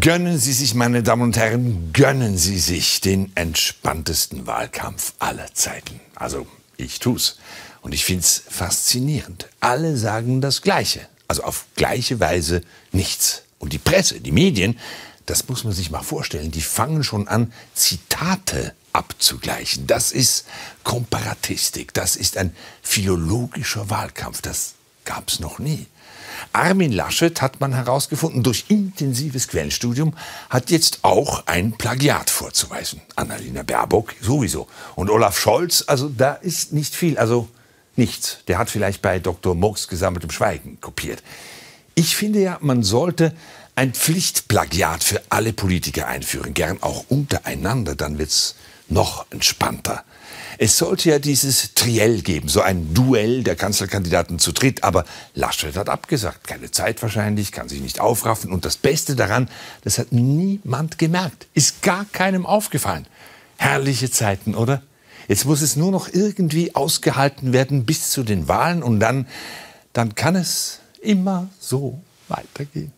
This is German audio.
Gönnen Sie sich, meine Damen und Herren, gönnen Sie sich den entspanntesten Wahlkampf aller Zeiten. Also, ich tu's. Und ich find's faszinierend. Alle sagen das Gleiche. Also auf gleiche Weise nichts. Und die Presse, die Medien, das muss man sich mal vorstellen, die fangen schon an, Zitate abzugleichen. Das ist Komparatistik. Das ist ein philologischer Wahlkampf. Das gab's noch nie. Armin Laschet hat man herausgefunden durch intensives Quellenstudium, hat jetzt auch ein Plagiat vorzuweisen. Annalena Baerbock sowieso. Und Olaf Scholz, also da ist nicht viel, also nichts. Der hat vielleicht bei Dr. Murks gesammeltem Schweigen kopiert. Ich finde ja, man sollte ein Pflichtplagiat für alle Politiker einführen, gern auch untereinander, dann wird's noch entspannter. Es sollte ja dieses Triell geben, so ein Duell der Kanzlerkandidaten zu dritt, aber Laschet hat abgesagt. Keine Zeit wahrscheinlich, kann sich nicht aufraffen. Und das Beste daran, das hat niemand gemerkt, ist gar keinem aufgefallen. Herrliche Zeiten, oder? Jetzt muss es nur noch irgendwie ausgehalten werden bis zu den Wahlen und dann, dann kann es immer so weitergehen.